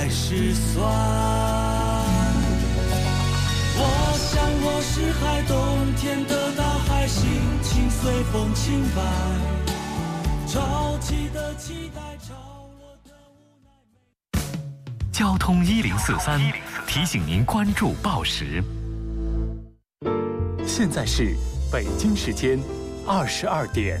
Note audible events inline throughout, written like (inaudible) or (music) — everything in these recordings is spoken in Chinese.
还是酸。我想我是海，冬天的大海，心情随风轻摆。潮起的期待，潮落的无奈。交通一零四三提醒您关注报时。现在是北京时间二十二点。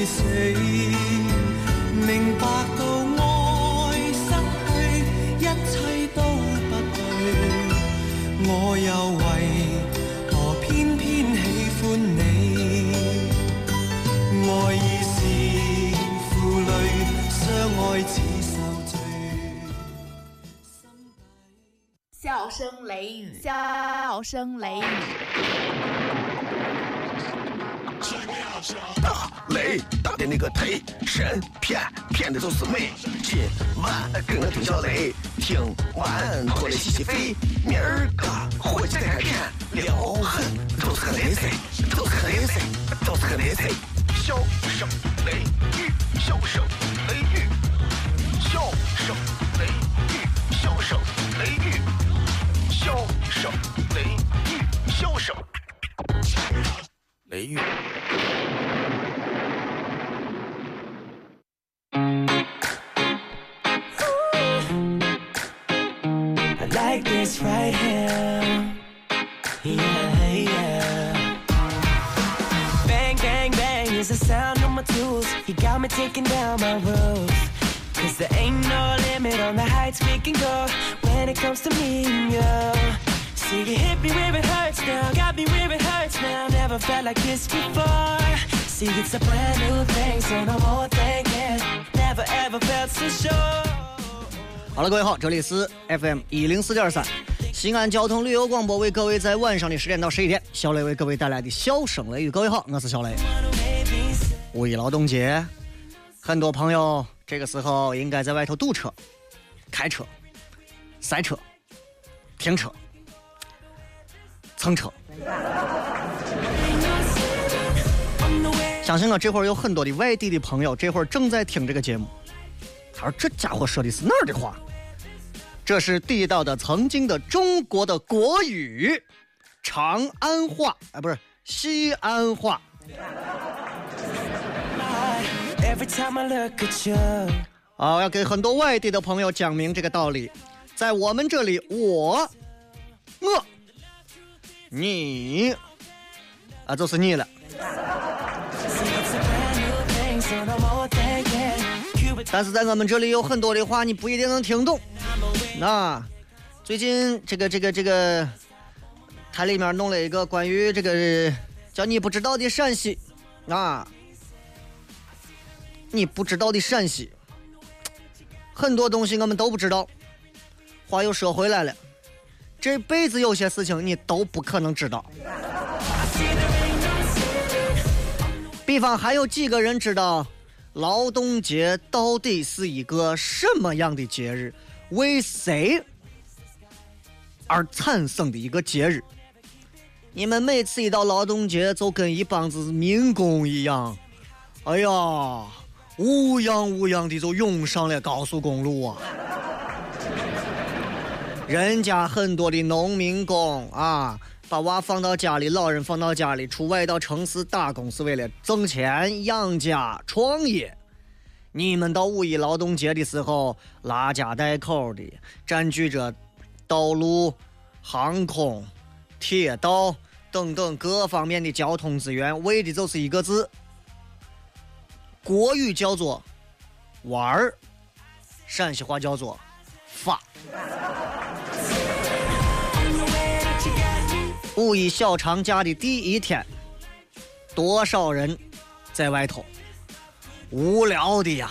會死？明白到愛失去，一切都不對，我又為何偏偏喜歡你？愛已是負累，相愛似受罪。笑声雷雨，笑声雷雨。打的那个忒神骗骗的都是美。今晚跟我听小雷，听完过来洗洗肺。明儿个伙计再看片，撩狠都是个雷菜，都是个雷菜，都是个雷菜。笑声雷雨，笑声 it's a brand new thing, so no more thinking. Never ever felt so sure. 好了，各位好，这里是 FM 一零四点三，西安交通旅游广播，为各位在晚上的十点到十一点，小雷为各位带来的笑声雷雨。各位好，我是小雷。五一劳动节，很多朋友这个时候应该在外头堵车、开车、塞车、停车、蹭车。相信我，这会儿有很多的外地的朋友，这会儿正在听这个节目。他说：“这家伙说的是哪儿的话？这是地道的曾经的中国的国语，长安话，啊，不是西安话。啊，我要给很多外地的朋友讲明这个道理。在我们这里，我、我、你，啊，就是你了。但是在我们这里有很多的话，你不一定能听懂。那最近这个这个这个，它里面弄了一个关于这个叫你不知道的陕西啊，你不知道的陕西，很多东西我们都不知道。话又说回来了，这辈子有些事情你都不可能知道。比方还有几个人知道劳动节到底是一个什么样的节日，为谁而产生的一个节日？你们每次一到劳动节，就跟一帮子民工一样，哎呀，乌泱乌泱的就涌上了高速公路啊！(laughs) 人家很多的农民工啊，把娃放到家里，老人放到家里，出外到城市打工是为了挣钱养家创业。你们到五一劳动节的时候，拉家带口的，占据着道路、航空、铁道等等各方面的交通资源，为的就是一个字：国语叫做玩儿，陕西话叫做发。五一小长假的第一天，多少人在外头无聊的呀，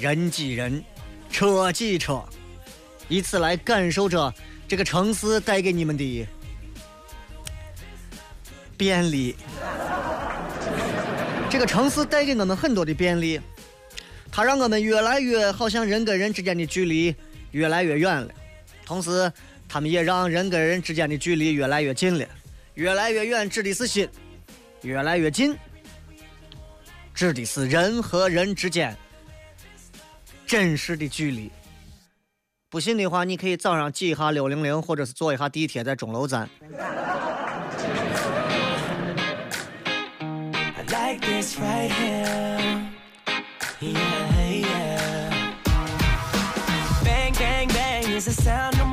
人挤人，车挤车，以此来感受着这个城市带给你们的便利。这个城市带给我们很多的便利，它让我们越来越好像人跟人之间的距离越来越远了，同时，他们也让人跟人之间的距离越来越近了。越来越远指的是心，越来越近指的是人和人之间真实的距离。不信的话，你可以早上挤一下六零零，或者是坐一下地铁在钟楼站。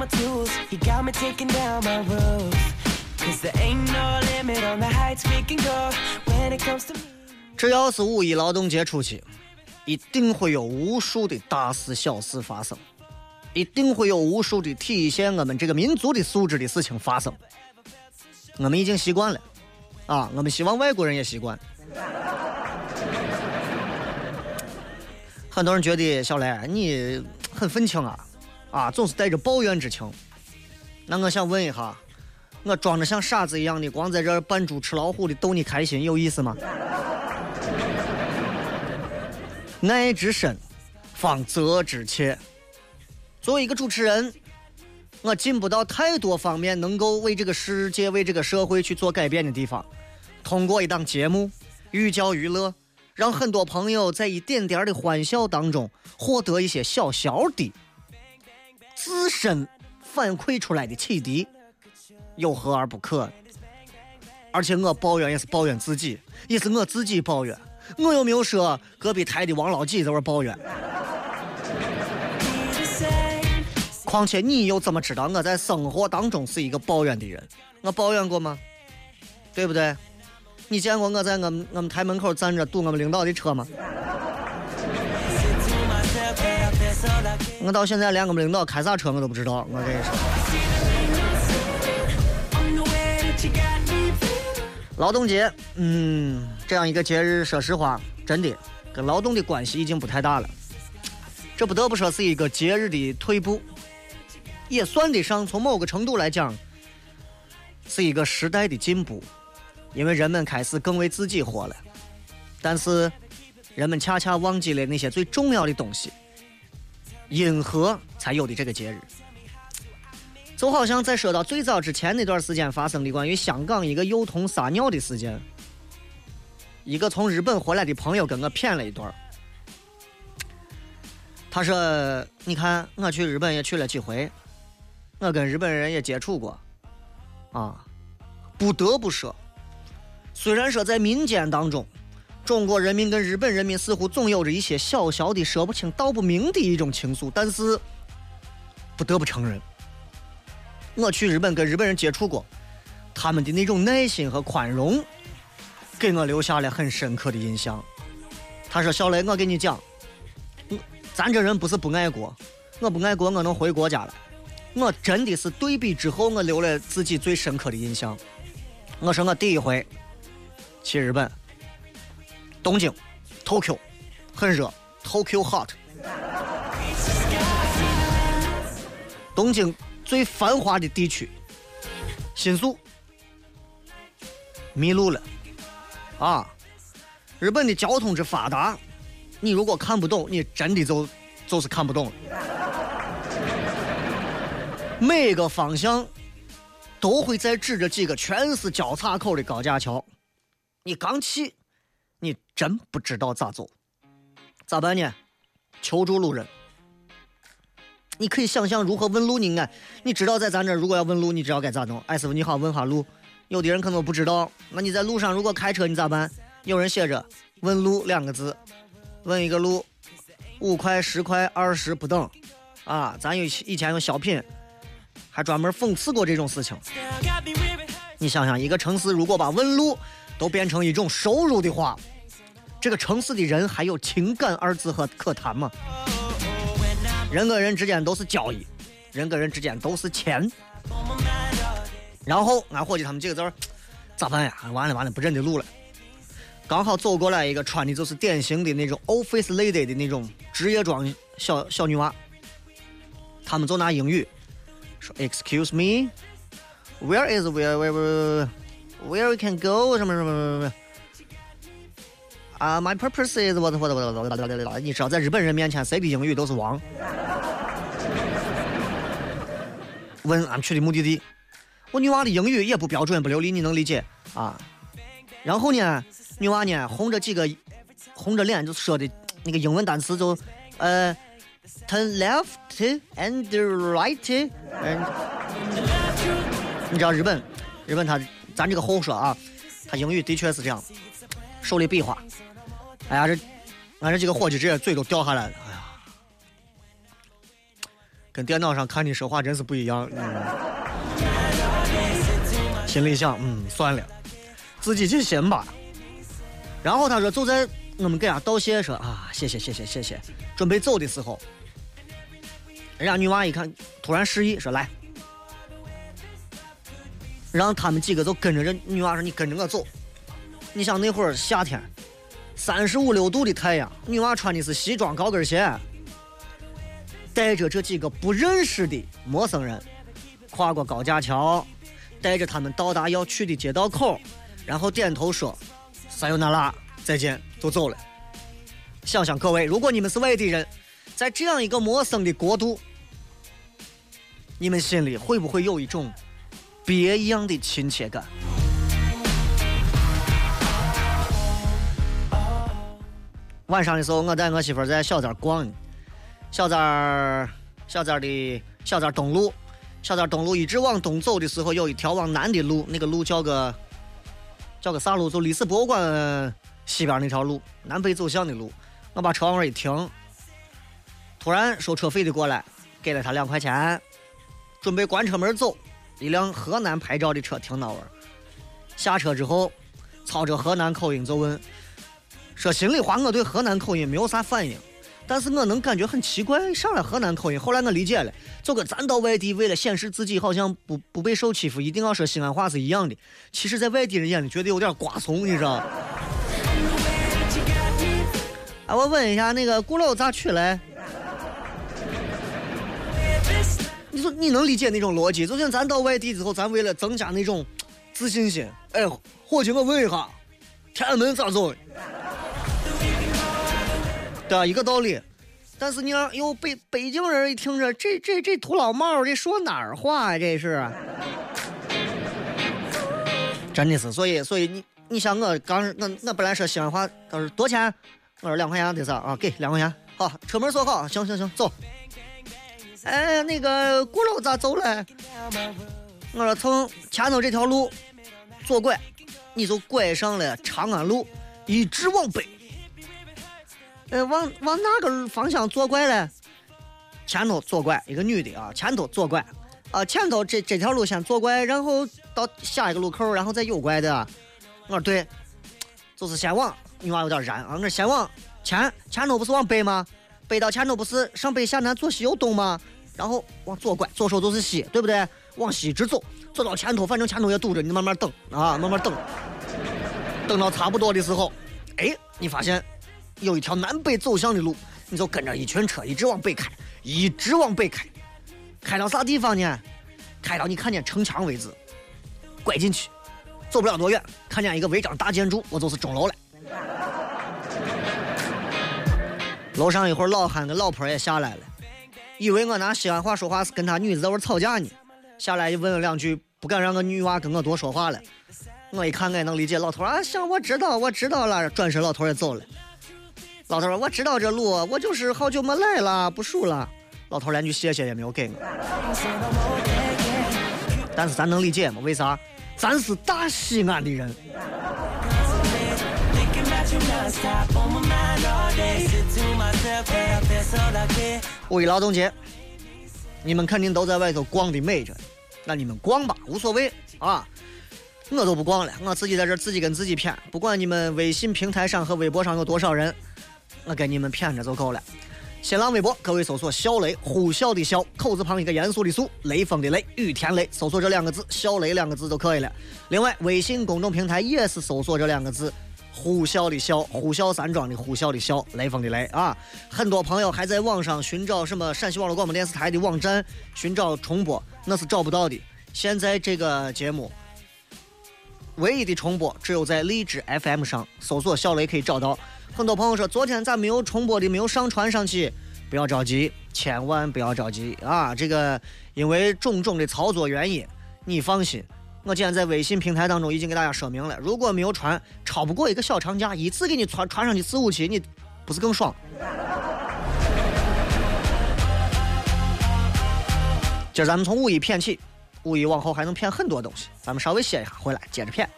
Tools. You got me taking down my roof. Cause there ain't no limit on the heights we can go when it comes to me. 只要是五一劳动节出去，一定会有无数的大事小事发生，一定会有无数的体现我们这个民族的素质的事情发生。我们已经习惯了，啊，我们希望外国人也习惯。很多人觉得小雷你很愤青啊，啊，总是带着抱怨之情。那我想问一下，我装着像傻子一样的，光在这扮猪吃老虎的逗你开心，有意思吗？(laughs) 爱之深，方责之切。作为一个主持人，我进不到太多方面能够为这个世界、为这个社会去做改变的地方。通过一档节目，寓教于乐，让很多朋友在一点点的欢笑当中获得一些小小的自身反馈出来的启迪，有何而不可？而且我抱怨也是抱怨自己，也是我自己抱怨。我又没有说隔壁台的王老几在那抱怨。况且你又怎么知道我在生活当中是一个抱怨的人？我抱怨过吗？对不对？你见过我在我们我们台门口站着堵我们领导的车吗？我到现在连我们领导开啥车我都不知道。我跟你说，劳动节，嗯，这样一个节日，说实话，真的跟劳动的关系已经不太大了。这不得不说是一个节日的退步，也算得上从某个程度来讲，是一个时代的进步，因为人们开始更为自己活了。但是，人们恰恰忘记了那些最重要的东西，因何才有的这个节日。就好像在说到最早之前那段时间发生的关于香港一个幼童撒尿的事件，一个从日本回来的朋友跟我谝了一段。他说：“你看，我去日本也去了几回，我跟日本人也接触过，啊，不得不说，虽然说在民间当中，中国人民跟日本人民似乎总有着一些小小的说不清道不明的一种情愫，但是不得不承认。”我去日本跟日本人接触过，他们的那种耐心和宽容，给我留下了很深刻的印象。他说：“小雷，我跟你讲，咱这人不是不爱国，我不爱国，我能回国家了。我真的是对比之后，我留了自己最深刻的印象。我说我第一回去日本，东京，Tokyo，很热，Tokyo hot。东京最繁华的地区，新宿迷路了啊！日本的交通之发达，你如果看不懂，你真的就就是看不懂了。每个方向都会在指着几个全是交叉口的高架桥，你刚去，你真不知道咋走，咋办呢？求助路人。你可以想象如何问路呢？你知道在咱这如果要问路，你知道该咋弄？哎，师傅你好，问下路。有的人可能不知道，那你在路上如果开车你咋办？有人写着“问路”两个字，问一个路，五块、十块、二十不等。啊，咱有以前有小品，还专门讽刺过这种事情。你想想，一个城市如果把问路都变成一种收入的话，这个城市的人还有情感二字和可谈吗？人跟人之间都是交易，人跟人之间都是钱。然后俺伙计他们几个字儿咋办呀？完了完了，不认得路了。刚好走过来一个穿的就是典型的那种 office lady 的那种职业装小小女娃，他们就拿英语说 Excuse me, where is where where where where we can go 什么什么什么什么。啊、m y purpose is what what what what what what。你知道，在日本人面前，谁的英语都是王。问俺去的目的地，我女娃的英语也不标准不流利，你能理解啊？然后呢，女娃呢红着几个，红着脸就说的那个英文单词就，呃，turn left and right and，你知道日本，日本他咱这个后说啊，他英语的确是这样，手里比划，哎呀这，俺这几个伙计直接嘴都掉下来了，哎呀，跟电脑上看你说话真是不一样，嗯心里想，嗯，算了。自己去寻吧。然后他说，就在我们给他道谢说啊，谢谢谢谢谢谢。准备走的时候，人家女娃一看，突然示意说来，让他们几个就跟着这女娃说，你跟着我走。你想那会儿夏天，三十五六度的太阳，女娃穿的是西装高跟鞋，带着这几个不认识的陌生人，跨过高架桥，带着他们到达要去的街道口。然后点头说：“撒由那拉，再见。”就走了。想想各位，如果你们是外地人，在这样一个陌生的国度，你们心里会不会有一种别样的亲切感？晚上的时候，我带我媳妇在小寨逛呢，小寨儿小寨儿的小寨东路，小寨东路一直往东走的时候，有一条往南的路，那个路叫个。叫个啥路？就历史博物馆西边那条路，南北走向的路。我把车往那一停，突然收车费的过来，给了他两块钱，准备关车门走。一辆河南牌照的车停那儿，下车之后，操着河南口音就问：“说心里话，我对河南口音没有啥反应，但是我能感觉很奇怪，上来河南口音。后来我理解了，就跟咱到外地为了显示自己好像不不被受欺负，一定要说西安话是一样的。其实，在外地人眼里，觉得有点瓜怂，你知道？啊，我问一下，那个鼓楼咋取来？你说你能理解那种逻辑？就像咱到外地之后，咱为了增加那种自信心，哎，伙计，我问一下，天安门咋走？对啊，一个道理。但是你要有北北京人一听着，这这这土老帽这说哪儿话呀？这是，真的是。所以所以你你像我刚我我本来说西安话，他说多钱？我说两块钱得啥啊？给两块钱。好，车门锁好。行行行，走。哎，那个鼓楼咋走嘞？我说从前头这条路左拐，你就拐上了长安路，一直往北。呃，往往哪个方向左拐嘞？前头左拐，一个女的啊，前头左拐，啊，前头这这条路先左拐，然后到下一个路口，然后再右拐的。我说对，就是先往，女娃有点燃啊，我说先往前，前头不是往北吗？北到前头不是上北下南左西右东吗？然后往左拐，左手就是西，对不对？往西一直走，走到前头，反正前头也堵着，你慢慢等啊，慢慢等，等到差不多的时候，哎，你发现。有一条南北走向的路，你就跟着一群车一直往北开，一直往北开，开到啥地方呢？开到你看见城墙为止，拐进去，走不了多远，看见一个违章大建筑，我就是钟楼了。楼上一会儿老汉跟老婆也下来了，以为我拿西安话说话是跟他女子在那吵架呢，下来问了两句，不敢让个女娃跟我多说话了。我一看，我也能理解。老头啊，行，我知道，我知道了。转身，老头也走了。老头说：“我知道这路，我就是好久没来了，不熟了。”老头连句谢谢也没有给我。但是咱能理解吗？为啥？咱是大西安的人。五一劳动节，你们肯定都在外头逛的美着，那你们逛吧，无所谓啊。我都不逛了，我自己在这自己跟自己谝，不管你们微信平台上和微博上有多少人，我跟你们谝着就够了。新浪微博，各位搜索“小雷”，呼啸的啸，口字旁一个严肃的肃，雷锋的雷，雨田雷，搜索这两个字“小雷”两个字就可以了。另外，微信公众平台也是搜索这两个字“呼啸的啸”，呼啸山庄的呼啸的啸，雷锋的雷啊。很多朋友还在网上寻找什么陕西网络广播电视台的网站寻找重播，那是找不到的。现在这个节目。唯一的重播只有在荔枝 FM 上搜索“小雷”可以找到。很多朋友说昨天咋没有重播的，没有上传上去？不要着急，千万不要着急啊！这个因为种种的操作原因，你放心，我今天在微信平台当中已经给大家说明了。如果没有传，超不过一个小长假，一次给你传传上去四五期，你不是更爽？今儿咱们从五一骗起。五一往后还能骗很多东西，咱们稍微歇一下，回来接着骗。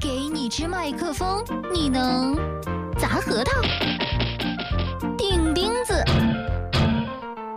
给你支麦克风，你能砸核桃、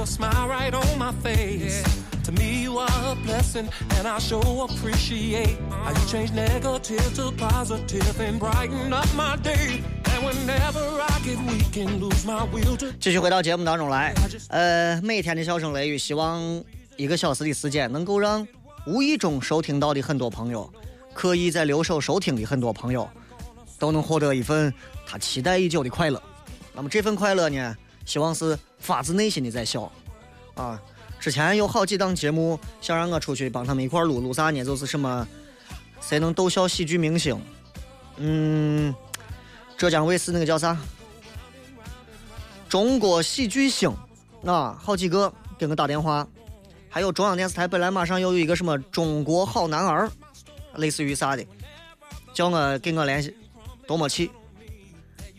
A smile right on my face. To me, you are a blessing, and I sure appreciate how you change negative to positive and brighten up my day. And whenever I get weak and lose my will to 继续回到节目当中来，呃，每天的笑声雷雨，希望一个小时的时间能够让无意中收听到的很多朋友，刻意在留守收听的很多朋友，都能获得一份他期待已久的快乐。那么这份快乐呢？希望是发自内心的在笑，啊！之前有好几档节目想让我出去帮他们一块录，录啥呢？就是什么谁能逗笑喜剧明星？嗯，浙江卫视那个叫啥？中国喜剧星啊，好几个给我打电话。还有中央电视台本来马上又有一个什么中国好男儿，类似于啥的，叫我给我联系，多么气！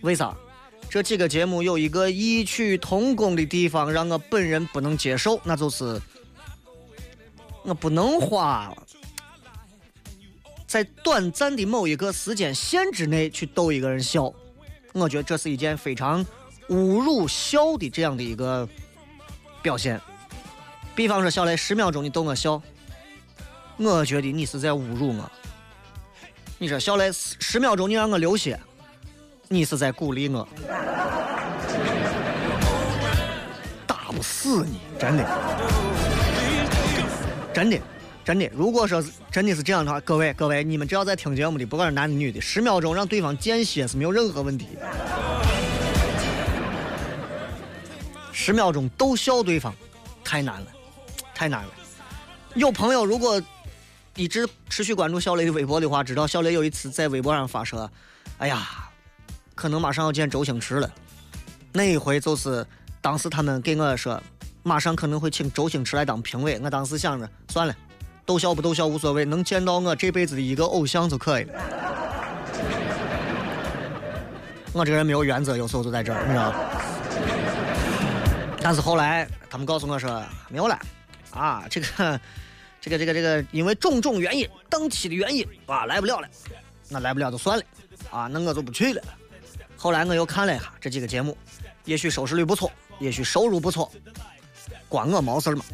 为啥？这几个节目有一个异曲同工的地方，让我本人不能接受，那就是我不能花在短暂的某一个时间线之内去逗一个人笑。我觉得这是一件非常侮辱笑的这样的一个表现。比方说，小雷十秒钟你逗我笑，我觉得你是在侮辱我。你说小雷十秒钟你让我流血。你是在鼓励我，打不死你，真的，真的，真的。如果说真的是这样的话，各位各位，你们只要在听节目的，不管是男的女的，十秒钟让对方间歇是没有任何问题。十秒钟逗笑对方，太难了，太难了。有朋友如果一直持续关注小雷的微博的话，知道小雷有一次在微博上发说：“哎呀。”可能马上要见周星驰了，那一回就是当时他们给我说，马上可能会请周星驰来当评委。我当时想着，算了，逗笑不逗笑无所谓，能见到我这辈子的一个偶像就可以了。(laughs) 我这个人没有原则，有时候就在这儿，你知道。但是后来他们告诉我说没有了，啊，这个，(laughs) 这个，这个，这个，因为种种原因，档期的原因啊，来不了了。那来不了就算了，啊，那我就不去了。后来我又看了一下这几个节目，也许收视率不错，也许收入不错，关我毛事儿嘛。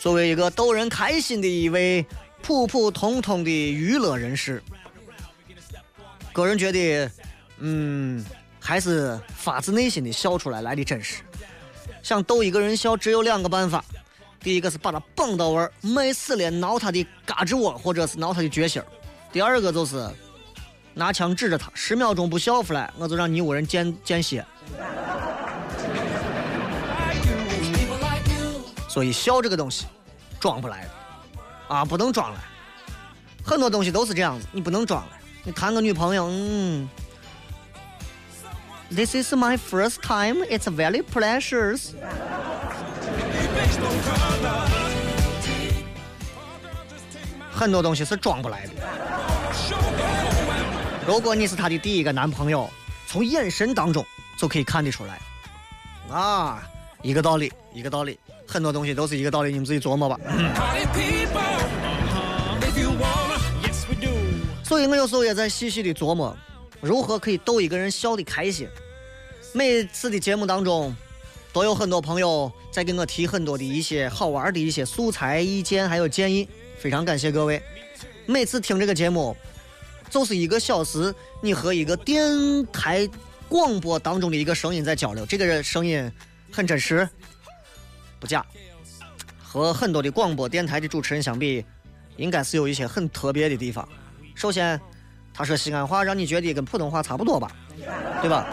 作为一个逗人开心的一位普普通通的娱乐人士，个人觉得，嗯，还是发自内心的笑出来来的真实。想逗一个人笑，只有两个办法：第一个是把他绑到位儿，美死了挠他的嘎吱窝，或者是挠他的脚心；第二个就是。拿枪指着他，十秒钟不笑出来，我就让你屋人见见血。所以笑这个东西装不来的啊，不能装来。很多东西都是这样子，你不能装来。你谈个女朋友，嗯，This is my first time. It's very precious. 很多东西是装不来的。如果你是她的第一个男朋友，从眼神当中就可以看得出来。啊，一个道理，一个道理，很多东西都是一个道理，你们自己琢磨吧。所以我有时候也在细细的琢磨，如何可以逗一个人笑得开心。每次的节目当中，都有很多朋友在给我提很多的一些好玩的一些素材、意见还有建议，非常感谢各位。每次听这个节目，就是一个小时，你和一个电台广播当中的一个声音在交流，这个声音很真实，不假。和很多的广播电台的主持人相比，应该是有一些很特别的地方。首先，他说西安话，让你觉得跟普通话差不多吧，对吧？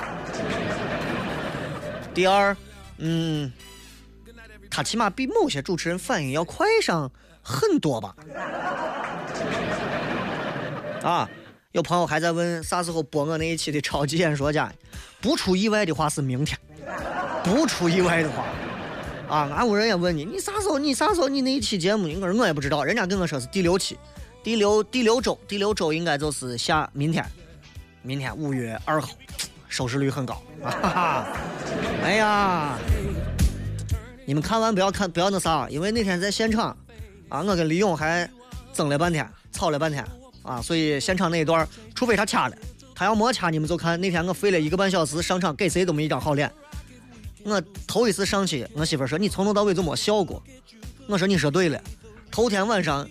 第二，嗯，他起码比某些主持人反应要快上很多吧？啊，有朋友还在问啥时候播我那一期的超级演说家？不出意外的话是明天，不出意外的话，啊，俺屋人也问你，你啥时候你啥时候你那一期节目？我说我也不知道，人家跟我说是第六期。第六第六周，第六周应该就是下明天，明天五月二号，收视率很高。(laughs) 哈哈，哎呀，你们看完不要看不要那啥，因为那天在现场，啊，我跟李勇还争了半天，吵了半天啊，所以现场那一段，除非他掐了，他要没掐，你们就看那天我费了一个半小时上场，给谁都没一张好脸。我头一次上去，我媳妇说你从头到尾就没笑过，我说你说对了，头天晚上。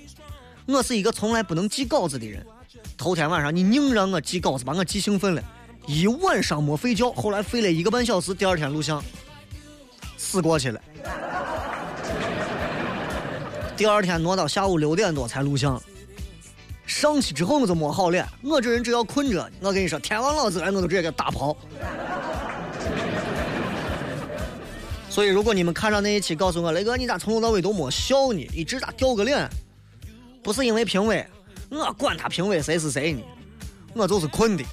我是一个从来不能记稿子的人，头天晚上你硬让我记稿子，把我记兴奋了，一晚上没睡觉，后来睡了一个半小时，第二天录像，死过去了。(laughs) 第二天挪到下午六点多才录像，上去之后我就没好脸，我这人只要困着，我跟你说，天王老子来我就直接给打跑。所以如果你们看到那一期，告诉我雷哥，你咋从头到尾都没笑呢？一直咋掉个脸？不是因为评委，我管他评委谁是谁呢，我就是困的。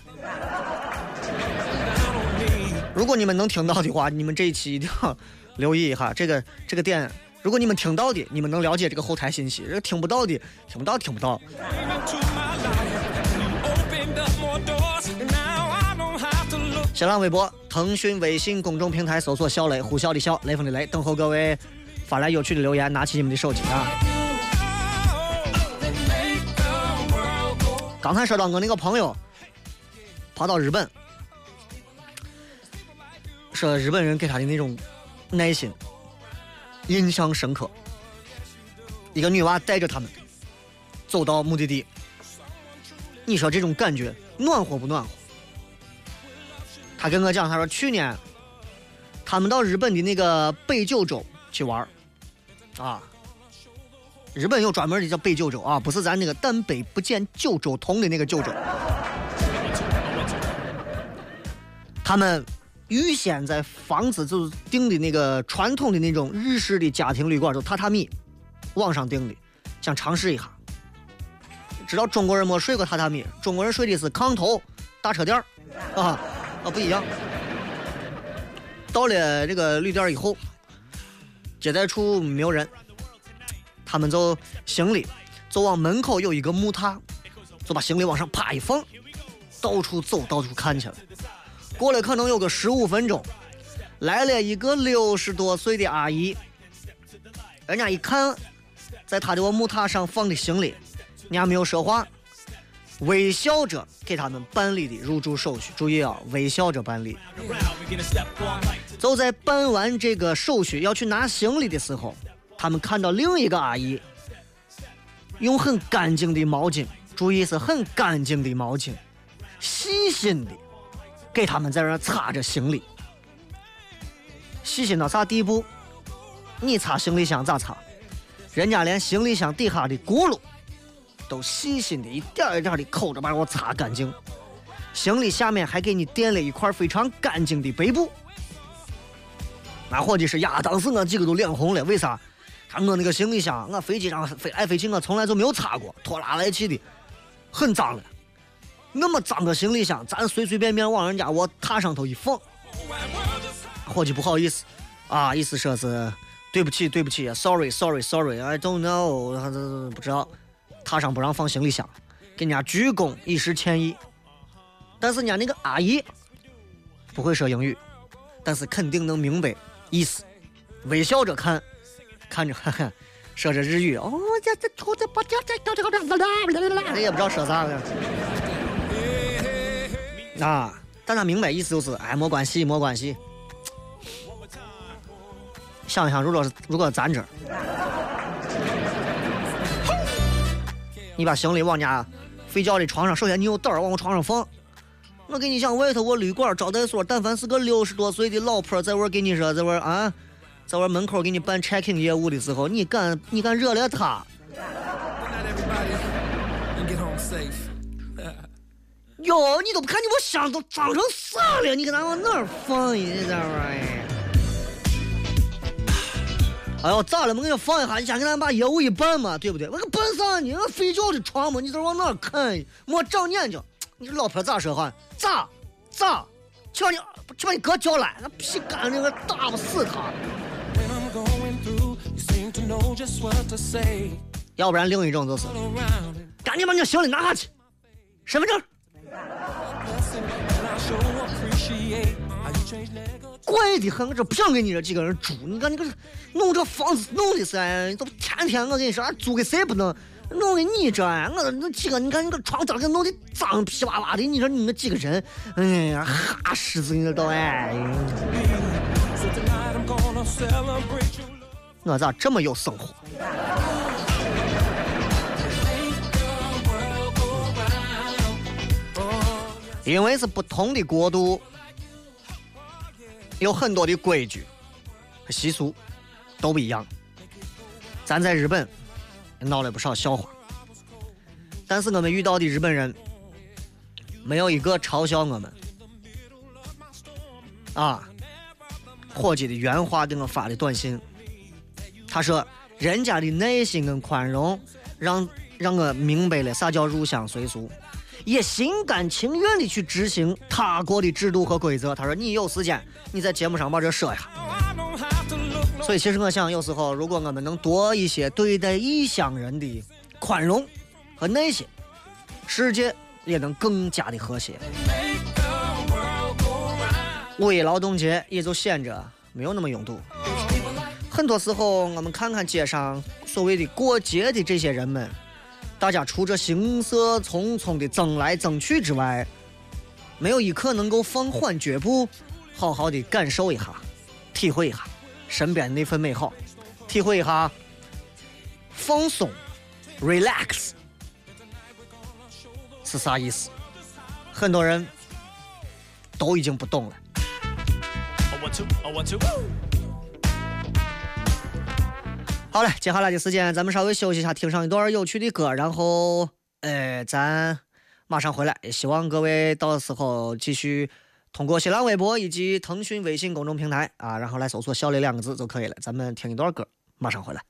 如果你们能听到的话，你们这一期一定要留意一下这个这个点。如果你们听到的，你们能了解这个后台信息；，这听不到的，听不到听不到。新浪微博、腾讯微信公众平台搜索“小雷”，呼啸的啸，雷锋的雷，等候各位发来有趣的留言，拿起你们的手机啊。刚才说到我那个朋友跑到日本，说日本人给他的那种耐心印象深刻。一个女娃带着他们走到目的地，你说这种感觉暖和不暖和？他跟我讲，他说去年他们到日本的那个北九州去玩啊。日本有专门的叫北九州啊，不是咱那个但北不见九州同的那个九州。他们预先在房子就是订的那个传统的那种日式的家庭旅馆，就榻榻米，网上订的，想尝试一下。知道中国人没睡过榻榻米，中国人睡的是炕头大车垫啊 (laughs) 啊不一样。到了这个旅店以后，接待处没有人。他们就行李，就往门口有一个木榻，就把行李往上啪一放，到处走，到处看去了。过了可能有个十五分钟，来了一个六十多岁的阿姨。人家一看，在他的木榻上放的行李，人家没有说话，微笑着给他们办理的入住手续。注意啊，微笑着办理。就在办完这个手续要去拿行李的时候。他们看到另一个阿姨用很干净的毛巾，注意是很干净的毛巾，细心的给他们在那擦着行李。细心到啥地步？你擦行李箱咋擦？人家连行李箱底下的轱辘都细心的一点一点的抠着把我擦干净。行李下面还给你垫了一块非常干净的白布。那伙计是呀，当时我几个都脸红了，为啥？他我那个行李箱，我飞机上飞来飞去，我从来就没有擦过，拖拉来去的，很脏了。那么脏个行李箱，咱随随便便往人家我榻上头一放，伙计不好意思啊，意思说是对不起对不起，sorry sorry sorry，I don't know，不知道，榻上不让放行李箱，给人家鞠躬以示歉意。但是人家那个阿姨不会说英语，但是肯定能明白意思，微笑着看，看着哈哈，(laughs) 说着日语，哦，这这这这不这这这这这这这也不知道说啥了。啊，但他明白意思就是，哎，没关系，没关系。想一想，如果是如果咱这，(laughs) 你把行李往家睡觉的床上，首先你有胆儿往我床上放。我跟你讲，外头我旅馆招待所，但凡是个六十多岁的老婆在外给你说，在外啊，在外门口给你办 checking 业务的时候，你敢你敢惹了他？哟，你都不看你我箱都脏成啥了？你给咱往哪儿放呀？这玩意儿？哎呦，咋了？我给你放一下，你先给咱把业务一办嘛，对不对？我个办啥呢？我睡觉的床嘛，你这往哪儿看？没长眼睛！你这老婆咋说话？咋咋？去把你去把你哥叫来，那皮干那个打不死他。(laughs) 要不然另一种就是，赶紧把你行李拿下去，身份证。怪的很，我这不想跟你这几个人住。你看你个弄这房子弄的是，都天天我跟你说，租给谁不能弄给你这？我那几个，你看你个床单给弄的脏皮哇哇的，你说你们几个人，哎呀，哈狮子你都哎。我咋这么有生活？因为是不同的国度，有很多的规矩和习俗都不一样。咱在日本闹了不少笑话，但是我们遇到的日本人没有一个嘲笑我们。啊，伙计的原话给我发的短信，他说：“人家的耐心跟宽容，让让我明白了啥叫入乡随俗。”也心甘情愿的去执行他国的制度和规则。他说：“你有时间，你在节目上把这说一下。”所以，其实我想，有时候如果我们能多一些对待异乡人的宽容和耐心，世界也能更加的和谐。五一劳动节也就显着没有那么拥堵。很多时候，我们看看街上所谓的过节的这些人们。大家除着行色匆匆的争来争去之外，没有一刻能够放缓脚步，好好的感受一下，体会一下身边那份美好，体会一下放松，relax 是啥意思？很多人都已经不懂了。好嘞，接下来的时间咱们稍微休息一下，听上一段有趣的歌，然后，呃，咱马上回来。也希望各位到时候继续通过新浪微博以及腾讯微信公众平台啊，然后来搜索“小雷”两个字就可以了。咱们听一段歌，马上回来。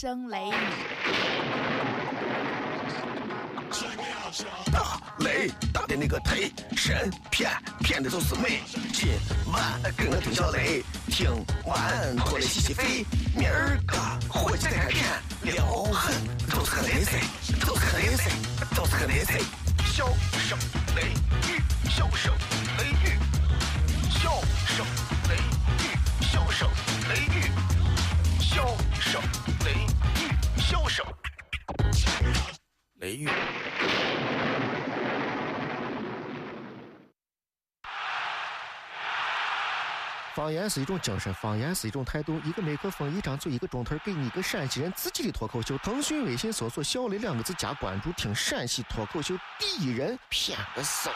声雷雨，大雷打的那个忒神骗骗的都是美。今晚跟我听小雷，听完过来洗洗肺。明儿个伙计再看片，撩狠都是个雷菜，都是个雷菜，都是个雷菜。笑声雷雨，笑声方言是一种精神，方言是一种态度。一个麦克风，一张嘴，一个钟头，给你一个陕西人自己的脱口秀。腾讯微信搜索“小雷”两个字加关注，听陕西脱口秀第一人偏个骚。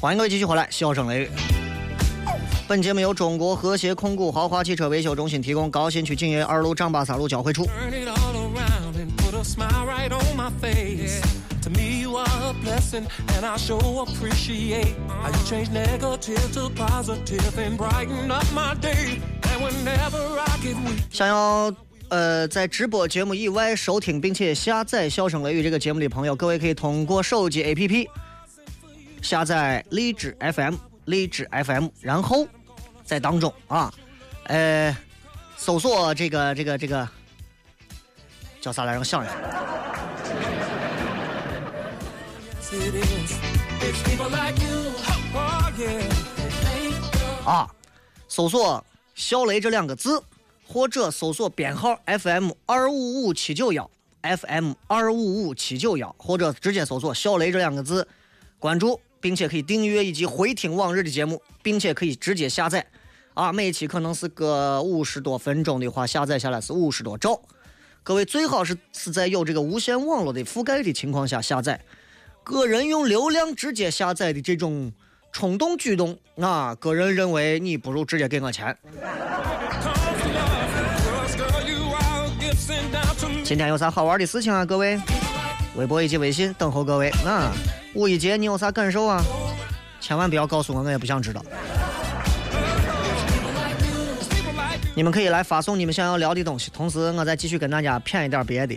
欢迎各位继续回来，笑声雷雨。本节目由中国和谐控股豪华汽车维修中心提供，高新区景业二路丈八三路交汇处。Turn it all around and put a smile right on my face. To me, you are a blessing, and I sure appreciate how you change negative to positive and brighten up my day. And whenever I get weak, 想要呃在直播节目以外收听并且下载《笑声雷雨》这个节目的朋友，各位可以通过手机 APP 下载荔枝 FM，荔枝 FM，然后在当中啊，呃，搜索这个这个这个叫啥来着？我想一下，啊，搜索“小雷”这两个字，或者搜索编号 FM 二五五七九幺 FM 二五五七九幺，或者直接搜索“小雷”这两个字，关注，并且可以订阅以及回听往日的节目，并且可以直接下载。啊，每一期可能是个五十多分钟的话，下载下来是五十多兆。各位最好是是在有这个无线网络的覆盖的情况下下载。个人用流量直接下载的这种冲动举动，啊，个人认为你不如直接给我钱。(laughs) 今天有啥好玩的事情啊？各位，微博以及微信等候各位啊！五一节你有啥感受啊？千万不要告诉我，我也不想知道。你们可以来发送你们想要聊的东西，同时我再继续跟大家谝一点别的。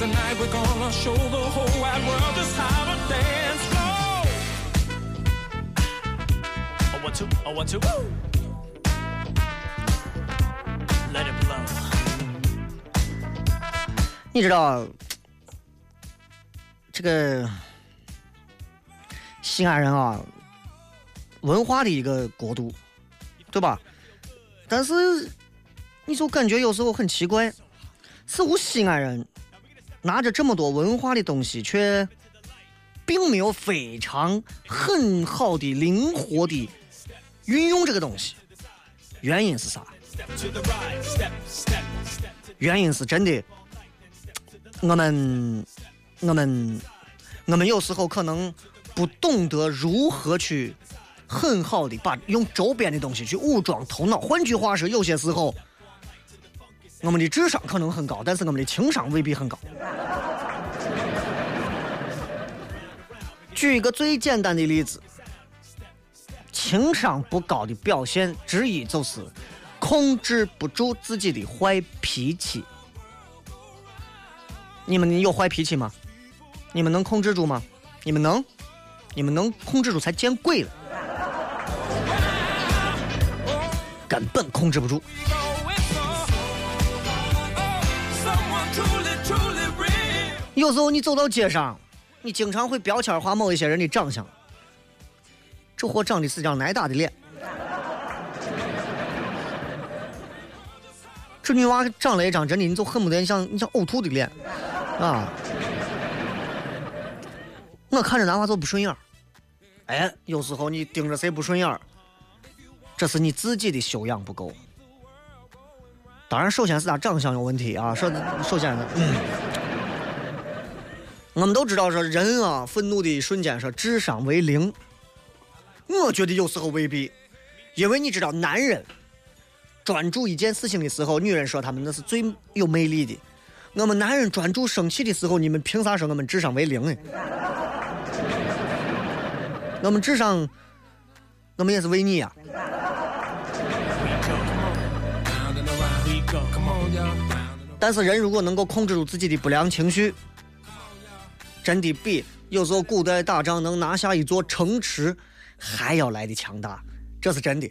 Oh, tonight we're gonna show the whole wide world just how to dance. Go! A one two, a one two. Let it blow. 你知道这个西安人啊，文化的一个国度，对吧？但是你就感觉有时候很奇怪，似乎西安人拿着这么多文化的东西，却并没有非常很好的、灵活的运用这个东西。原因是啥？原因是真的，我们，我们，我们有时候可能不懂得如何去很好的把用周边的东西去武装头脑。换句话说，有些时候，我们的智商可能很高，但是我们的情商未必很高。举一个最简单的例子，情商不高的表现之一就是控制不住自己的坏脾气。你们有坏脾气吗？你们能控制住吗？你们能？你们能控制住才见鬼了！根本控制不住。有时候你走到街上，你经常会标签化某一些人的长相。这货长得是张挨打的脸，这女娃长了一张真的，你就恨不得你想你想呕吐的脸，啊！我看着男娃就不顺眼，哎，有时候你盯着谁不顺眼，这是你自己的修养不够。当然，首先是他长相有问题啊。首首先是，嗯，我们都知道说人啊，愤怒的一瞬间说智商为零。我觉得有时候未必，因为你知道，男人专注一件事情的时候，女人说他们那是最有魅力的。我们男人专注生气的时候，你们凭啥说我们智商为零呢？(laughs) 我们智商，我们也是为你啊。但是人如果能够控制住自己的不良情绪，真的比有时候古代打仗能拿下一座城池还要来的强大，这是真的。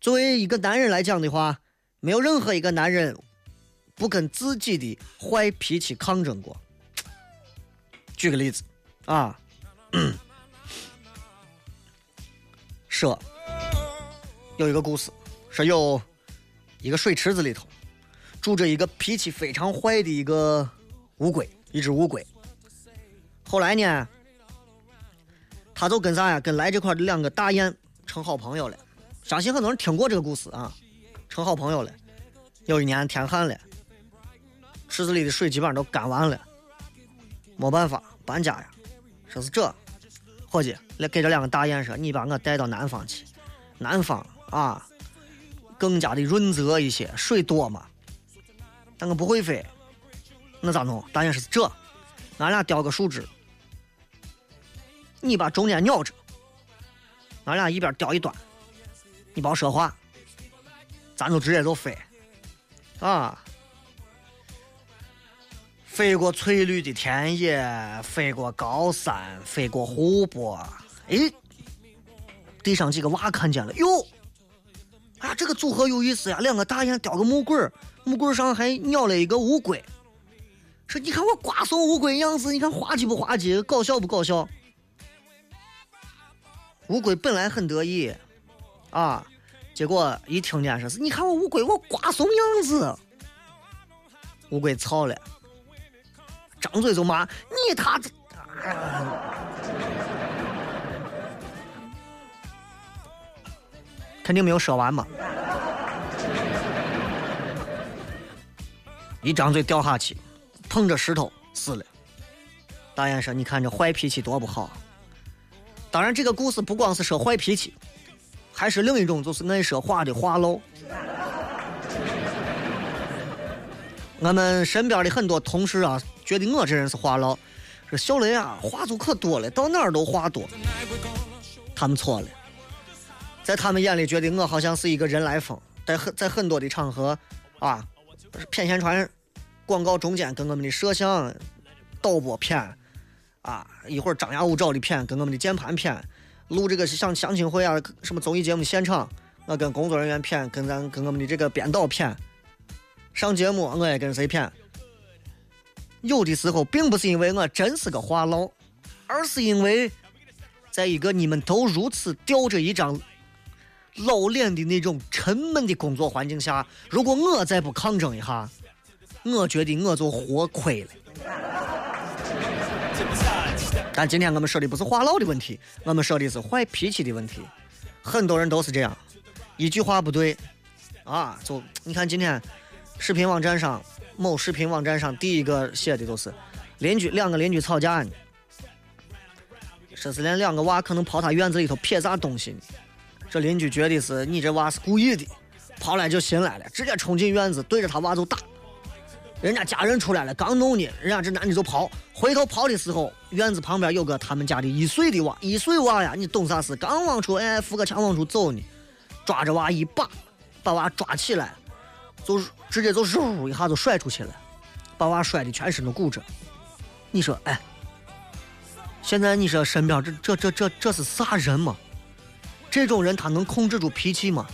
作为一个男人来讲的话，没有任何一个男人不跟自己的坏脾气抗争过。举个例子啊，说有一个故事，说有一个水池子里头。住着一个脾气非常坏的一个乌龟，一只乌龟。后来呢，他就跟啥呀？跟来这块的两个大雁成好朋友了。相信很多人听过这个故事啊，成好朋友了。有一年天旱了，池子里的水基本上都干完了，没办法搬家呀。说是这，伙计，来给这两个大雁说，你把我带到南方去，南方啊，更加的润泽一些，水多嘛。但我不会飞，那咋弄？大雁说是这，俺俩叼个树枝，你把中间咬着，俺俩一边叼一端，你别说话，咱就直接就飞，啊，飞过翠绿的田野，飞过高山，飞过湖泊，哎，地上几个娃看见了，哟，啊，这个组合有意思呀，两个大雁叼个木棍。木棍上还咬了一个乌龟，说：“你看我瓜怂乌龟样子，你看滑稽不滑稽，搞笑不搞笑？”乌龟本来很得意，啊，结果一听见说是：“你看我乌龟，我瓜怂样子。”乌龟操了，张嘴就骂：“你他！”肯定没有说完嘛。一张嘴掉下去，碰着石头死了。大雁说：“你看这坏脾气多不好。”当然，这个故事不光是说坏脾气，还是另一种就是爱说话的话唠。我们身边的很多同事啊，觉得我这人是话唠，说小雷啊，话就可多了，到哪儿都话多。他们错了，在他们眼里，觉得我好像是一个人来疯，在很在很多的场合啊。骗宣传广告中间跟我们的摄像导播骗啊，一会儿张牙舞爪的骗，跟我们的键盘骗，录这个像相亲会啊，什么综艺节目现场，我跟工作人员骗，跟咱跟我们的这个编导骗，上节目我也跟谁骗。有的时候并不是因为我真是个话唠，而是因为在一个你们都如此吊着一张。老脸的那种沉闷的工作环境下，如果我再不抗争一下，我觉得我就活亏了。但今天我们说的不是话唠的问题，我们说的是坏脾气的问题。很多人都是这样，一句话不对，啊，就你看今天视频网站上某视频网站上第一个写的都是邻居两个邻居吵架呢，说是连两个娃可能跑他院子里头撇啥东西呢。这邻居觉得是你这娃是故意的，跑来就寻来了，直接冲进院子对着他娃就打。人家家人出来了，刚弄呢，人家这男的就跑，回头跑的时候，院子旁边有个他们家的一岁的娃，一岁娃呀，你懂啥事？刚往出哎扶个墙往出走呢，抓着娃一把，把娃抓起来，就直接就嗖一下就甩出去了，把娃摔的全身都骨折。你说哎，现在你说身边这这这这这是啥人嘛？这种人他能控制住脾气吗？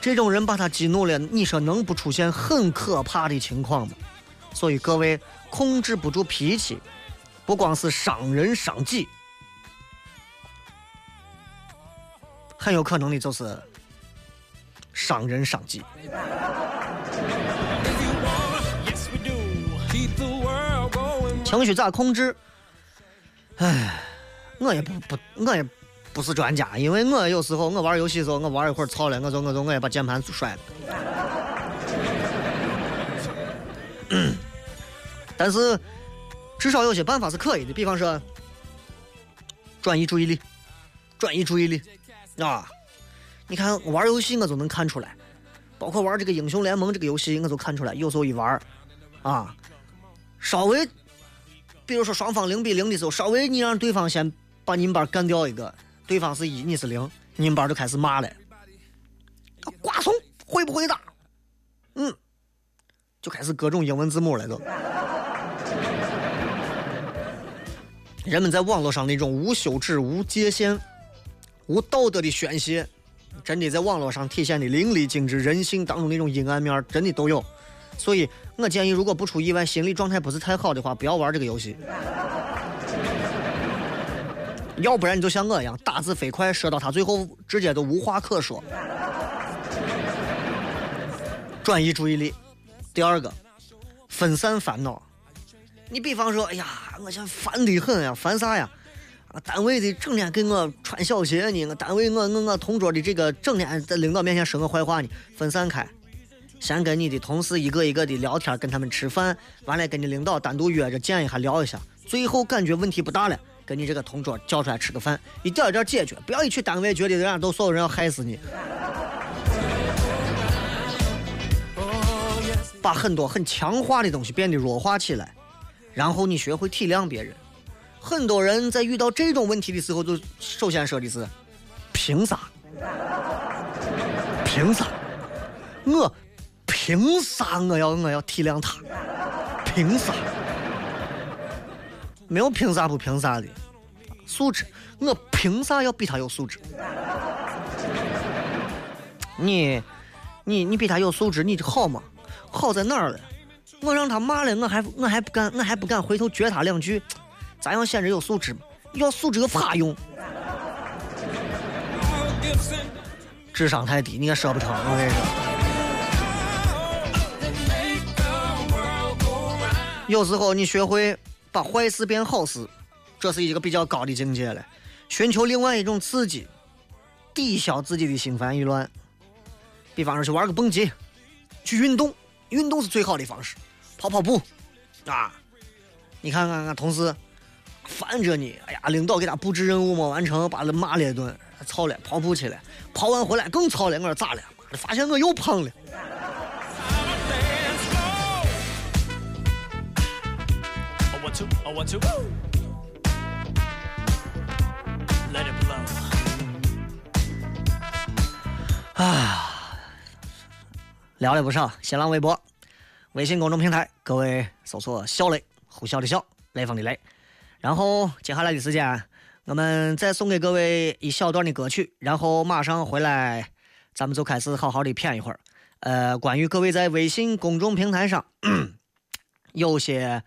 这种人把他激怒了，你说能不出现很可怕的情况吗？所以各位控制不住脾气，不光是伤人伤己，很有可能的就是伤人伤己。情绪咋控制？唉，我也不不，我也不是专家，因为我有时候我玩游戏的时候，我玩一会儿操了，我就我就我也把键盘摔了。(clears throat) 但是至少有些办法是可以的，比方说转移注意力，转移注意力啊！你看玩游戏我就能看出来，包括玩这个英雄联盟这个游戏，我就看出来，有时候一玩啊，稍微比如说双方零比零的时候，稍微你让对方先把你们班干掉一个，对方是一你是零，你们班就开始骂了，瓜怂会不会打？嗯，就开始各种英文字母了都。人们在网络上那种无休止、无界限、无道德的宣泄，真的在网络上体现的淋漓尽致。人性当中那种阴暗面，真的都有。所以我建议，如果不出意外，心理状态不是太好的话，不要玩这个游戏。要不然你就像我一样，打字飞快，说到他最后直接都无话可说。转移注意力。第二个，分散烦恼。你比方说，哎呀，我现在烦得很呀，烦啥呀？啊，单位的整天给我穿小鞋呢，我单位我我我同桌的这个整天在领导面前说我坏话呢，分散开，先跟你的同事一个一个的聊天，跟他们吃饭，完了跟你领导单独约着见一下聊一下，最后感觉问题不大了，跟你这个同桌叫出来吃个饭，一点一点解决，不要一去单位觉得人家都所有人要害死你。把很多很强化的东西变得弱化起来，然后你学会体谅别人。很多人在遇到这种问题的时候，就首先说的是：凭啥？凭啥？我凭啥我要我要体谅他？凭啥？没有凭啥不凭啥的，素质。我凭啥要比他有素质？你，你你比他有素质，你就好吗？好在哪儿了？我让他骂了，我还我还不敢，我还不敢回头撅他两句，咋样显着有素质嘛？要素质有啥用？智商太低，你也说不成。我跟你说，有时候你学会把坏事变好事，这是一个比较高的境界了。寻求另外一种刺激，抵消自己的心烦意乱。比方说去玩个蹦极，去运动。运动是最好的方式，跑跑步，啊！你看看俺同事烦着你，哎呀，领导给他布置任务没完成，把他骂了一顿，操了，跑步去了，跑完回来更操了，我说咋了？妈的，发现我又胖了。啊！聊了不少，新浪微博、微信公众平台，各位搜索“小雷”，呼啸的啸，雷锋的雷。然后接下来的时间，我们再送给各位一小段的歌曲，然后马上回来，咱们就开始好好的谝一会儿。呃，关于各位在微信公众平台上 (coughs) 有些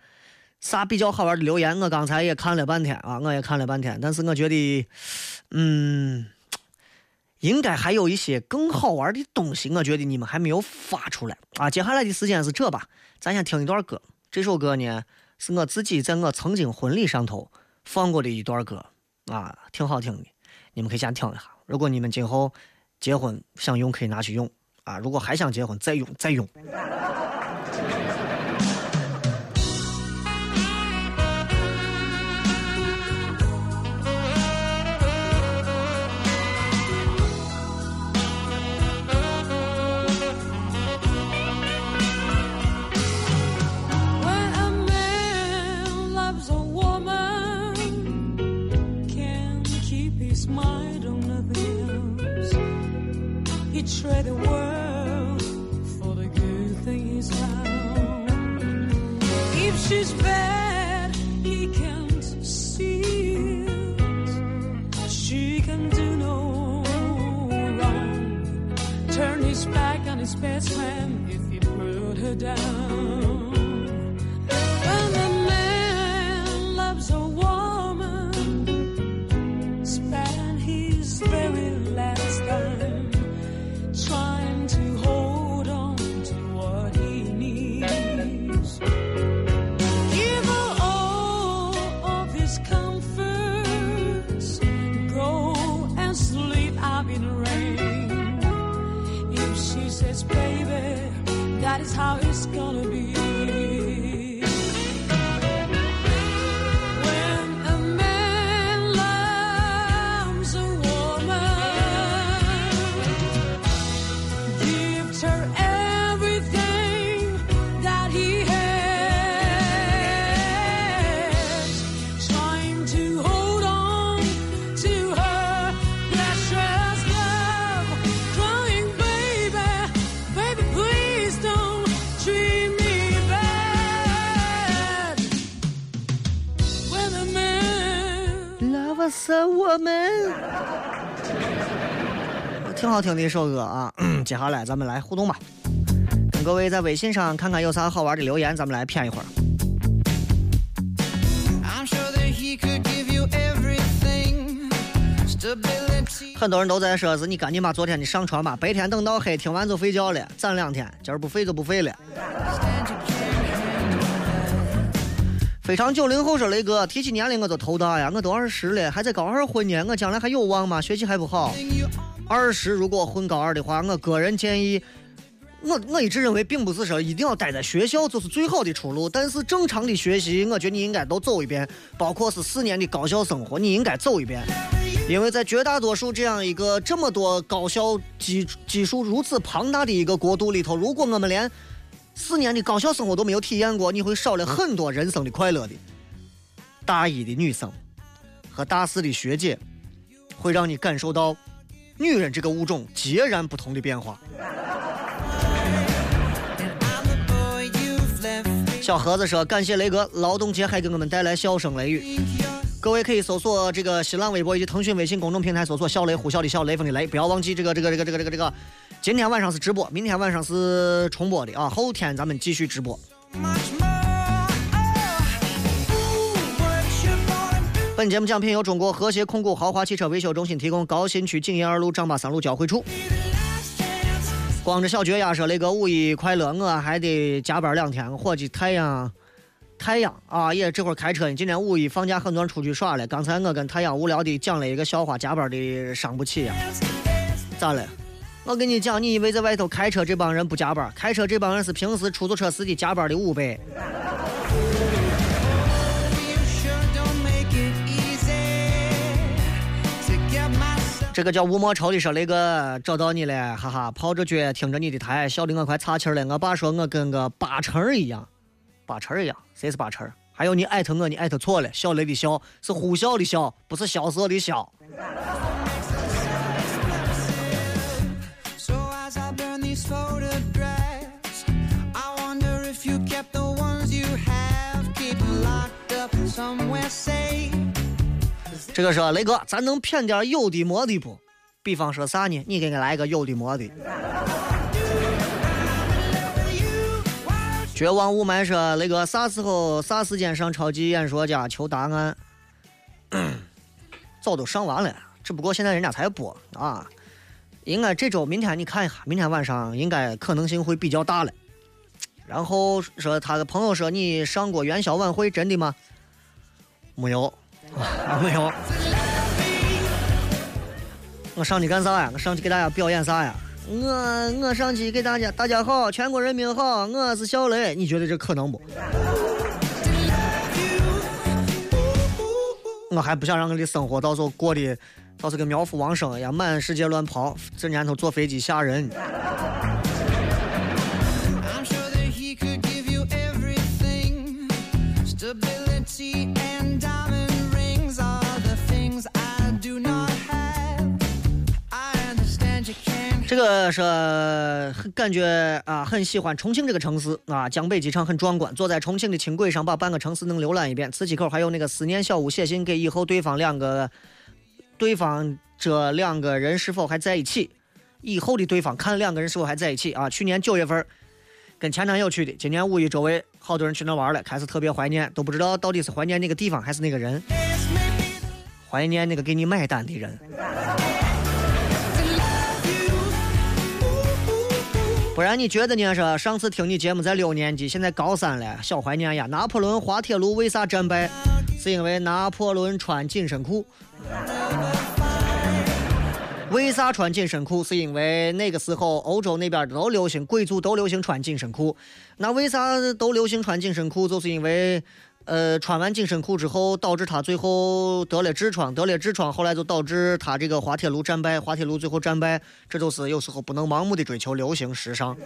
啥比较好玩的留言，我刚才也看了半天啊，我也看了半天，但是我觉得，嗯。应该还有一些更好玩的东西，我觉得你们还没有发出来啊！接下来的时间是这吧，咱先听一段歌。这首歌呢，是我自己在我曾经婚礼上头放过的一段歌啊，挺好听的。你们可以先听一下。如果你们今后结婚想用，可以拿去用啊；如果还想结婚，再用再用。He trade the world for the good thing he's found. If she's bad, he can't see it. She can do no wrong. Turn his back on his best friend if he put her down. Us a woman，挺好听的一首歌啊。(clears throat) 接下来咱们来互动吧，跟各位在微信上看看有啥好玩的留言，咱们来骗一会儿。很多人都在说是你赶紧把昨天的上传吧，白天等到黑，听完就睡觉了，攒两天，今儿不废就不废了。非常九零后说雷哥，提起年龄我就头大呀，我都二十了，还在高二混呢，我将来还有望吗？学习还不好。二十如果混高二的话，我个人建议，我我一直认为，并不是说一定要待在学校就是最好的出路，但是正常的学习，我觉得你应该都走一遍，包括是四年的高校生活，你应该走一遍。因为在绝大多数这样一个这么多高校基基数如此庞大的一个国度里头，如果我们连四年的高校生活都没有体验过，你会少了很多人生的快乐的。大一的女生和大四的学姐，会让你感受到女人这个物种截然不同的变化。小盒子说：“感谢雷哥，劳动节还给我们带来笑声雷雨。”各位可以搜索这个新浪微博以及腾讯微信公众平台搜索“小雷呼啸的小雷锋的雷”，不要忘记这个这个这个这个这个这个，今天晚上是直播，明天晚上是重播的啊，后天咱们继续直播。本节目奖品由中国和谐控股豪华汽车维修中心提供，高新区景业二路张八三路交汇处。光着小脚丫说：“雷哥五一快乐，我还得加班两天，伙计太阳。”太阳啊，也这会儿开车呢。今天五一放假，很多人出去耍了。刚才我跟太阳无聊的讲了一个笑话，加班的伤不起呀、咋了？我跟你讲，你以为在外头开车这帮人不加班？开车这帮人是平时出租车司机加班的五倍。这个叫吴莫愁的说：“雷哥找到你了，哈哈，泡着脚听着你的台，笑的我快岔气了。我爸说我跟个八成儿一样，八成儿一样，谁是八成儿？还有你艾特我，你艾特错了，小雷的笑是呼啸的笑，不是萧瑟的萧。These photographs, I wonder if you kept the ones you have, keep them locked up somewhere safe. 这个说雷哥，咱能骗点有的没的不？比方说啥呢？你给我来一个有的没的。绝望雾霾说雷哥，啥时候啥时间上超级演说家求答案？早都上完了，只不过现在人家才播啊。应该这周明天你看一下，明天晚上应该可能性会比较大了。然后说他的朋友说你上过元宵晚会，真的吗？没有，啊、没有。我上去干啥呀？我上去给大家表演啥呀？我我上去给大家，大家好，全国人民好，我是小雷。你觉得这可能不？我还不想让我的生活到时候过得，到时候跟苗阜王声一样，满世界乱跑。这年头坐飞机吓人。这个是很感觉啊，很喜欢重庆这个城市啊，江北机场很壮观。坐在重庆的轻轨上，把半个城市能浏览一遍。磁器口还有那个思念小屋，写信给以后对方两个，对方这两个人是否还在一起？以后的对方看两个人是否还在一起啊？去年九月份跟前男友去的，今年五一周围好多人去那玩了，开始特别怀念，都不知道到底是怀念那个地方还是那个人，怀念那个给你买单的人。不然你觉得呢？是上次听你节目在六年级，现在高三了，小怀念呀。拿破仑滑铁卢为啥战败？是因为拿破仑穿紧身裤。为啥穿紧身裤？是因为那个时候欧洲那边都流行，贵族都流行穿紧身裤。那为啥都流行穿紧身裤？就是因为，呃，穿完紧身裤之后，导致他最后得了痔疮，得了痔疮，后来就导致他这个滑铁卢战败，滑铁卢最后战败。这就是有时候不能盲目的追求流行时尚。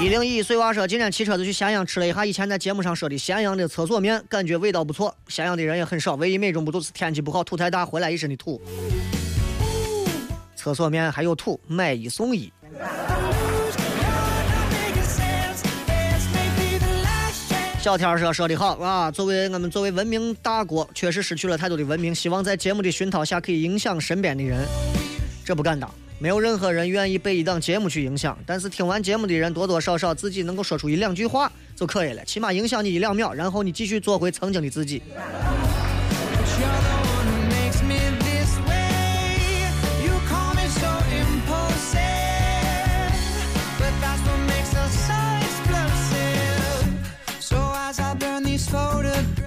一零一碎娃说，今天骑车子去咸阳吃了一下以前在节目上说的咸阳的厕所面，感觉味道不错。咸阳的人也很少，唯一美中不足是天气不好，土太大，回来一身的土。厕所面还有土，买一送一。小天儿说说的好啊！作为我们作为文明大国，确实失去了太多的文明。希望在节目的熏陶下，可以影响身边的人。这不敢当，没有任何人愿意被一档节目去影响。但是听完节目的人，多多少少自己能够说出一两句话就可以了，起码影响你一两秒，然后你继续做回曾经的自己。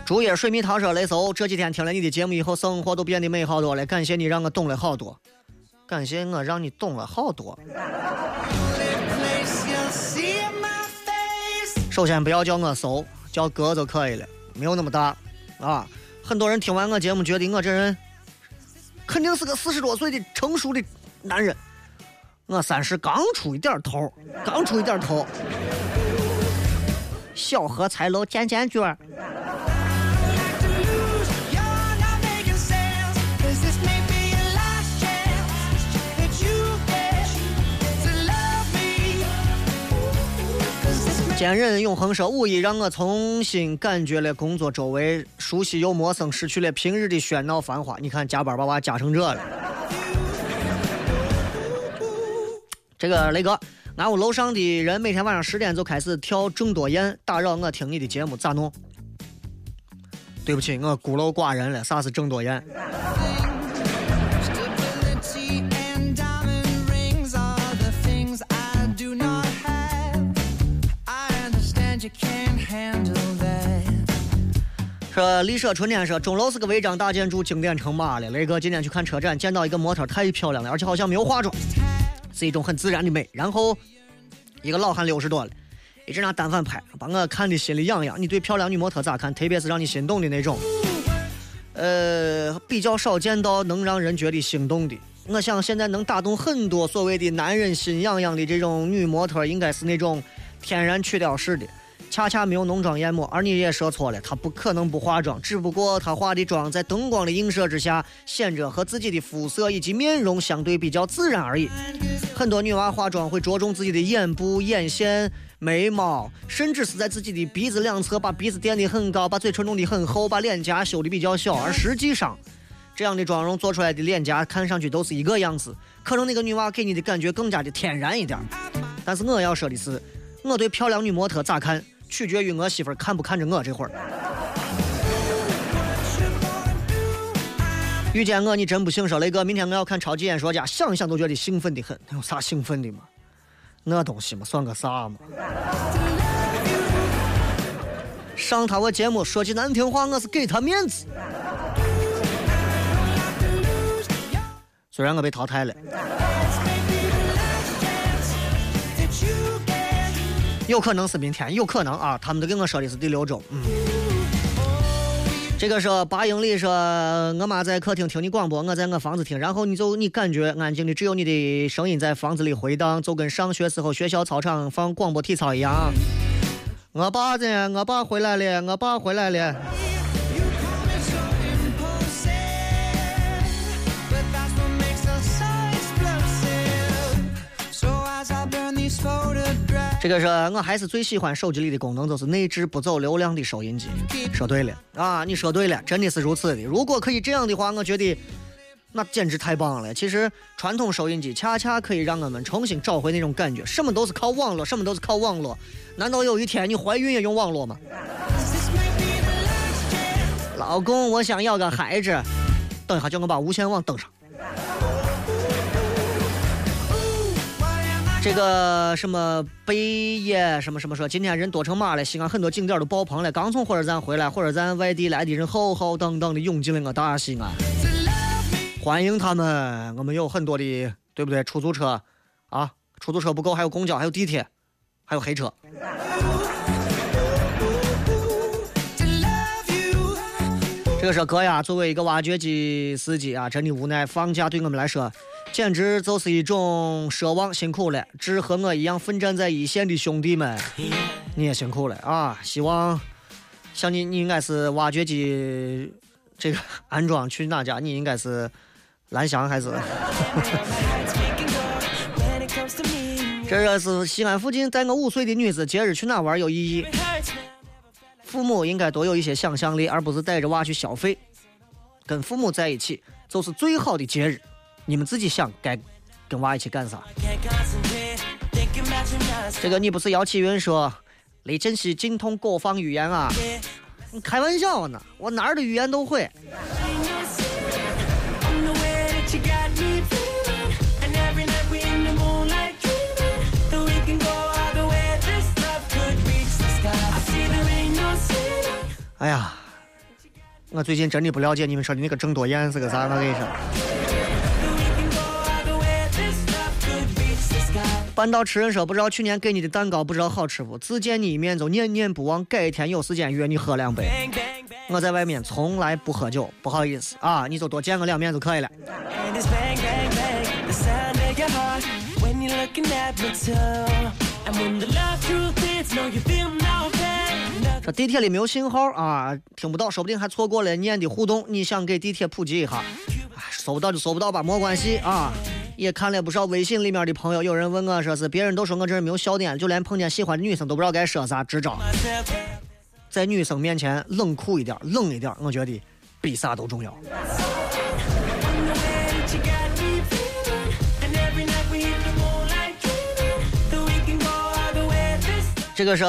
竹叶水蜜桃说：“雷叔，这几天听了你的节目以后，生活都变得美好多了。感谢你让我懂了好多，感谢我让你懂了好多。首先不要叫我搜，叫哥就可以了，没有那么大啊。很多人听完我节目，觉得我这人肯定是个四十多岁的成熟的男人。我三十刚出一点头，刚出一点头，小荷才露尖尖角”坚韧永恒说，五一让我重新感觉了工作周围熟悉又陌生，失去了平日的喧闹繁华。你看加班把娃加成这了。这个雷哥，俺屋楼上的人每天晚上十点就开始跳郑多燕，打扰我听你的节目，咋弄？对不起，我孤陋寡人了。啥是郑多燕？说丽舍春天说钟楼是个违章大建筑，经典成马了。雷哥今天去看车展，见到一个模特太漂亮了，而且好像没有化妆，(laughs) 是一种很自然的美。然后一个老汉六十多了，一直拿单反拍，把我看的心里痒痒。你对漂亮女模特咋看？特别是让你心动的那种。呃，比较少见到能让人觉得心动的。我想现在能打动很多所谓的男人心痒痒的这种女模特，应该是那种天然去雕式的。恰恰没有浓妆艳抹，而你也说错了，她不可能不化妆，只不过她化的妆在灯光的映射之下，显着和自己的肤色以及面容相对比较自然而已。很多女娃化妆会着重自己的眼部、眼线、眉毛，甚至是在自己的鼻子两侧把鼻子垫得很高，把嘴唇弄得很厚，把脸颊修得比较小。而实际上，这样的妆容做出来的脸颊看上去都是一个样子，可能那个女娃给你的感觉更加的天然一点。但是我要说的是，我对漂亮女模特咋看？取决于我媳妇儿看不看着我这会儿。遇见我你真不幸，说雷哥，明天我要看超级演说家，想一想都觉得兴奋的很。有啥兴奋的吗？那东西嘛，算个啥嘛？上他我节目说句难听话，我是给他面子。虽然我被淘汰了。有可能是明天，有可能啊！他们都跟我说的是第六周。嗯，这个说八英里说，我妈在客厅听你广播，我在我房子听，然后你就你感觉安静的，只有你的声音在房子里回荡，就跟上学时候学校操场放广播。体操一样。我爸呢？我爸回来了，我爸回来了。这个是我还是最喜欢手机里的功能，就是内置不走流量的收音机。说对了啊，你说对了，真的是如此的。如果可以这样的话，我觉得那简直太棒了。其实传统收音机恰恰可以让我们重新找回那种感觉。什么都是靠网络，什么都是靠网络。难道有一天你怀孕也用网络吗？老公，我想要个孩子。等一下，叫我把无线网登上。这个什么北野什么什么说，今天人多成马了，西安很多景点都爆棚了。刚从火车站回来，火车站外地来的人浩浩荡荡的涌进了我大西安，欢迎他们。我们有很多的，对不对？出租车啊，出租车不够，还有公交，还有地铁，还有黑车。这个是哥呀，作为一个挖掘机司机啊，真的无奈，放假对我们来说，简直就是一种奢望。辛苦了，致和我一样奋战在一线的兄弟们，你也辛苦了啊！希望像你，你应该是挖掘机这个安装去哪家？你应该是蓝翔还是？(laughs) 这个是西安附近带我五岁的女子，节日去哪玩有意义？父母应该多有一些想象力，而不是带着娃去消费。跟父母在一起就是最好的节日，你们自己想该跟娃一起干啥？这个你不是姚启云说，李真是精通各方语言啊？你开玩笑呢？我哪儿的语言都会。哎呀，我最近真的不了解你们说的那个郑多燕是个啥，我跟你说。半道吃人说不知道去年给你的蛋糕不知道好吃不？自见你一面就念念不忘，改天有时间约你喝两杯。我在外面从来不喝酒，不好意思啊，你就多见我两面就可以了。这地铁里没有信号啊，听不到，说不定还错过了念的互动。你想给地铁普及一下，搜不到就搜不到吧，没关系啊。也看了不少微信里面的朋友，有人问我说是，别人都说我这人没有笑点，就连碰见喜欢的女生都不知道该说啥，支招。在女生面前冷酷一点，冷一点，我觉得比啥都重要。这个是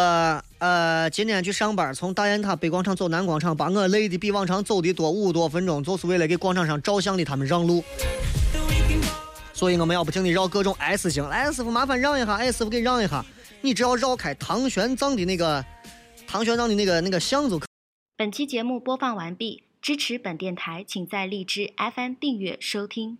呃，今天去上班，从大雁塔北广场走南广场，把我累的比往常走的多五多分钟，就是为了给广场上照相的他们让路。所以我们要不停的绕各种 S 型，来师傅麻烦让一下，哎师傅给让一下，你只要绕开唐玄奘的那个唐玄奘的那个那个巷就可。本期节目播放完毕，支持本电台，请在荔枝 FM 订阅收听。